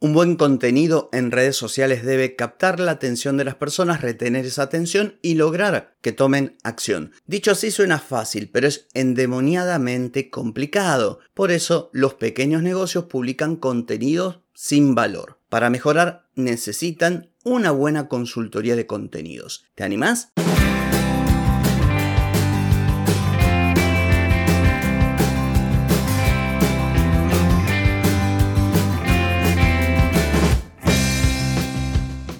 Un buen contenido en redes sociales debe captar la atención de las personas, retener esa atención y lograr que tomen acción. Dicho así suena fácil, pero es endemoniadamente complicado. Por eso los pequeños negocios publican contenidos sin valor. Para mejorar necesitan una buena consultoría de contenidos. ¿Te animás?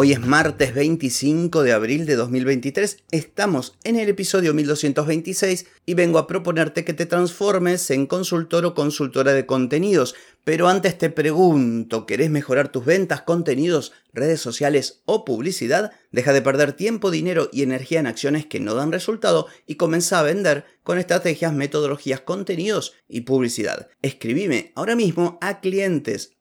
Hoy es martes 25 de abril de 2023, estamos en el episodio 1226 y vengo a proponerte que te transformes en consultor o consultora de contenidos. Pero antes te pregunto, ¿querés mejorar tus ventas, contenidos, redes sociales o publicidad? Deja de perder tiempo, dinero y energía en acciones que no dan resultado y comienza a vender con estrategias, metodologías, contenidos y publicidad. Escribime ahora mismo a clientes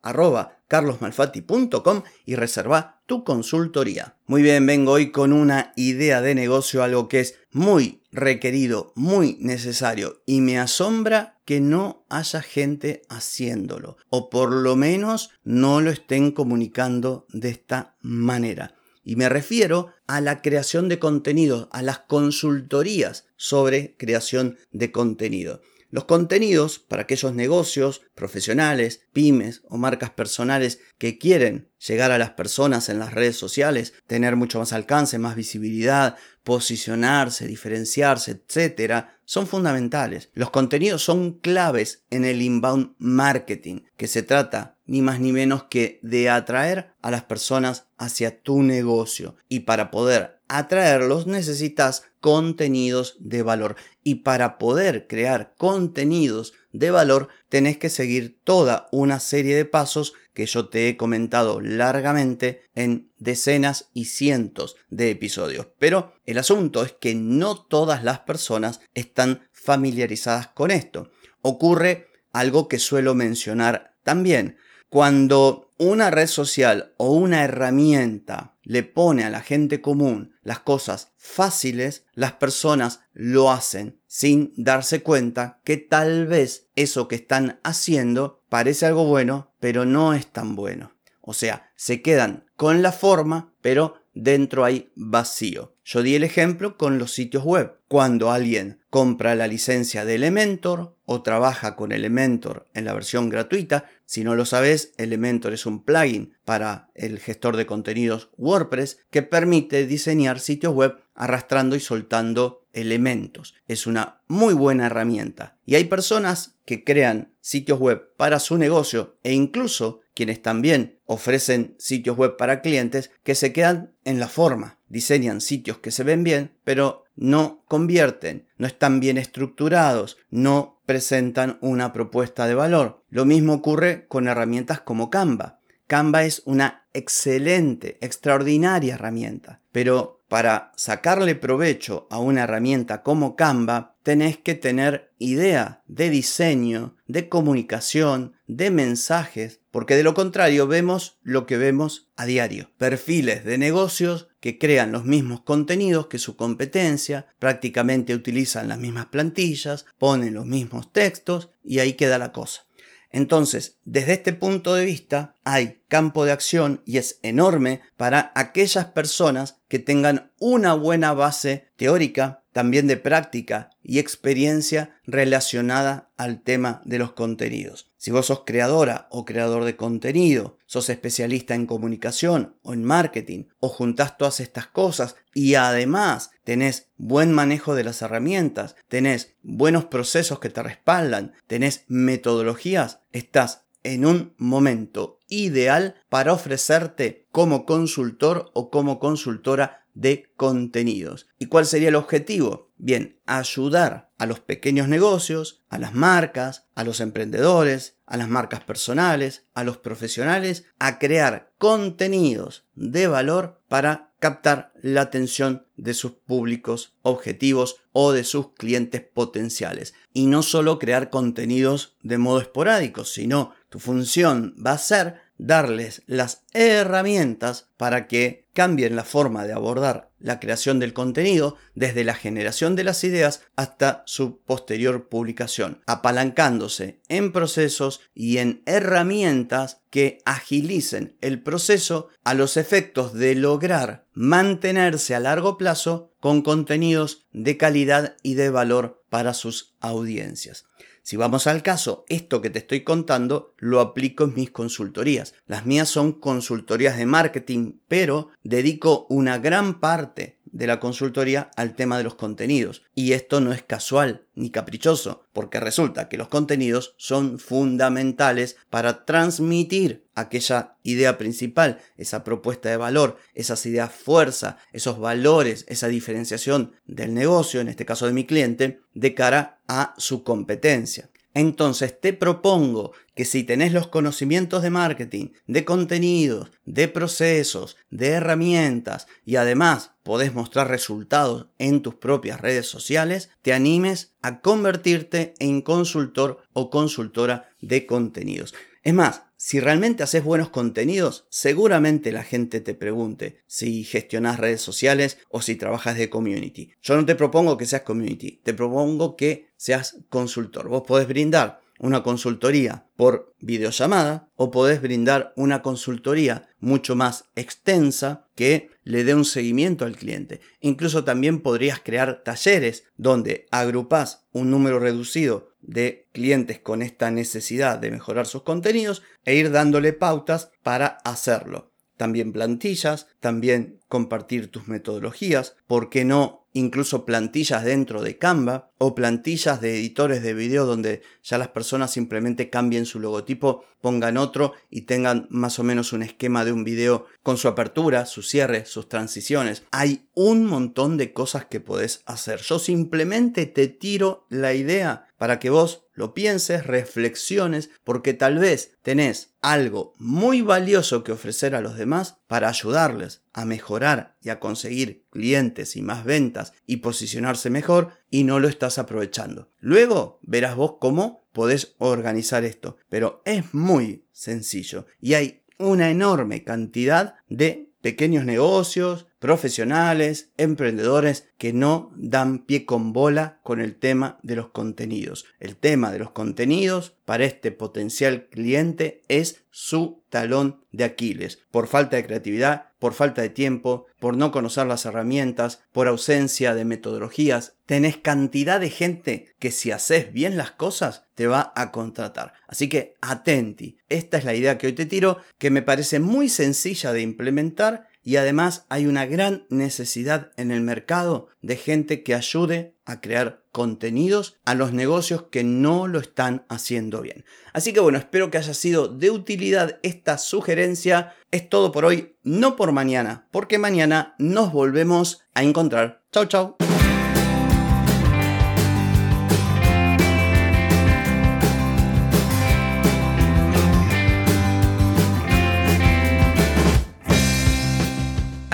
carlosmalfatti.com y reserva tu consultoría. Muy bien, vengo hoy con una idea de negocio, algo que es muy requerido, muy necesario y me asombra que no haya gente haciéndolo o por lo menos no lo estén comunicando de esta manera. Y me refiero a la creación de contenido, a las consultorías sobre creación de contenido. Los contenidos para aquellos negocios profesionales, pymes o marcas personales que quieren llegar a las personas en las redes sociales, tener mucho más alcance, más visibilidad, posicionarse, diferenciarse, etc., son fundamentales. Los contenidos son claves en el inbound marketing, que se trata ni más ni menos que de atraer a las personas hacia tu negocio. Y para poder atraerlos necesitas contenidos de valor. Y para poder crear contenidos de valor tenés que seguir toda una serie de pasos que yo te he comentado largamente en decenas y cientos de episodios. Pero el asunto es que no todas las personas están familiarizadas con esto. Ocurre algo que suelo mencionar también. Cuando una red social o una herramienta le pone a la gente común las cosas fáciles, las personas lo hacen sin darse cuenta que tal vez eso que están haciendo parece algo bueno, pero no es tan bueno. O sea, se quedan con la forma, pero dentro hay vacío. Yo di el ejemplo con los sitios web. Cuando alguien compra la licencia de Elementor o trabaja con Elementor en la versión gratuita, si no lo sabes, Elementor es un plugin para el gestor de contenidos WordPress que permite diseñar sitios web arrastrando y soltando elementos. Es una muy buena herramienta. Y hay personas que crean sitios web para su negocio e incluso quienes también ofrecen sitios web para clientes que se quedan en la forma. Diseñan sitios que se ven bien, pero no convierten, no están bien estructurados, no presentan una propuesta de valor. Lo mismo ocurre con herramientas como Canva. Canva es una excelente, extraordinaria herramienta, pero para sacarle provecho a una herramienta como Canva, tenés que tener idea de diseño, de comunicación, de mensajes, porque de lo contrario vemos lo que vemos a diario. Perfiles de negocios que crean los mismos contenidos que su competencia, prácticamente utilizan las mismas plantillas, ponen los mismos textos y ahí queda la cosa. Entonces, desde este punto de vista, hay campo de acción y es enorme para aquellas personas que tengan una buena base teórica, también de práctica y experiencia relacionada al tema de los contenidos. Si vos sos creadora o creador de contenido, sos especialista en comunicación o en marketing, o juntás todas estas cosas y además tenés buen manejo de las herramientas, tenés buenos procesos que te respaldan, tenés metodologías, estás en un momento ideal para ofrecerte como consultor o como consultora de contenidos. ¿Y cuál sería el objetivo? Bien, ayudar a los pequeños negocios, a las marcas, a los emprendedores, a las marcas personales, a los profesionales, a crear contenidos de valor para captar la atención de sus públicos objetivos o de sus clientes potenciales. Y no solo crear contenidos de modo esporádico, sino tu función va a ser darles las herramientas para que cambien la forma de abordar la creación del contenido desde la generación de las ideas hasta su posterior publicación, apalancándose en procesos y en herramientas que agilicen el proceso a los efectos de lograr mantenerse a largo plazo con contenidos de calidad y de valor para sus audiencias. Si vamos al caso, esto que te estoy contando lo aplico en mis consultorías. Las mías son consultorías de marketing, pero dedico una gran parte de la consultoría al tema de los contenidos. Y esto no es casual ni caprichoso, porque resulta que los contenidos son fundamentales para transmitir aquella idea principal, esa propuesta de valor, esas ideas fuerza, esos valores, esa diferenciación del negocio, en este caso de mi cliente, de cara a su competencia. Entonces te propongo que si tenés los conocimientos de marketing, de contenidos, de procesos, de herramientas y además podés mostrar resultados en tus propias redes sociales, te animes a convertirte en consultor o consultora de contenidos. Es más, si realmente haces buenos contenidos, seguramente la gente te pregunte si gestionas redes sociales o si trabajas de community. Yo no te propongo que seas community, te propongo que seas consultor. Vos podés brindar una consultoría por videollamada o podés brindar una consultoría mucho más extensa que le dé un seguimiento al cliente. Incluso también podrías crear talleres donde agrupás un número reducido de clientes con esta necesidad de mejorar sus contenidos e ir dándole pautas para hacerlo. También plantillas, también compartir tus metodologías, ¿por qué no incluso plantillas dentro de Canva o plantillas de editores de video donde ya las personas simplemente cambien su logotipo, pongan otro y tengan más o menos un esquema de un video con su apertura, su cierre, sus transiciones. Hay un montón de cosas que podés hacer. Yo simplemente te tiro la idea para que vos lo pienses, reflexiones, porque tal vez tenés algo muy valioso que ofrecer a los demás para ayudarles a mejorar y a conseguir clientes y más ventas y posicionarse mejor y no lo estás aprovechando. Luego verás vos cómo podés organizar esto, pero es muy sencillo y hay una enorme cantidad de pequeños negocios, profesionales, emprendedores que no dan pie con bola con el tema de los contenidos. El tema de los contenidos para este potencial cliente es su talón de Aquiles. Por falta de creatividad, por falta de tiempo, por no conocer las herramientas, por ausencia de metodologías, tenés cantidad de gente que si haces bien las cosas te va a contratar. Así que atenti. Esta es la idea que hoy te tiro, que me parece muy sencilla de implementar y además hay una gran necesidad en el mercado de gente que ayude a crear contenidos a los negocios que no lo están haciendo bien. Así que bueno, espero que haya sido de utilidad esta sugerencia. Es todo por hoy, no por mañana, porque mañana nos volvemos a encontrar. Chau, chau.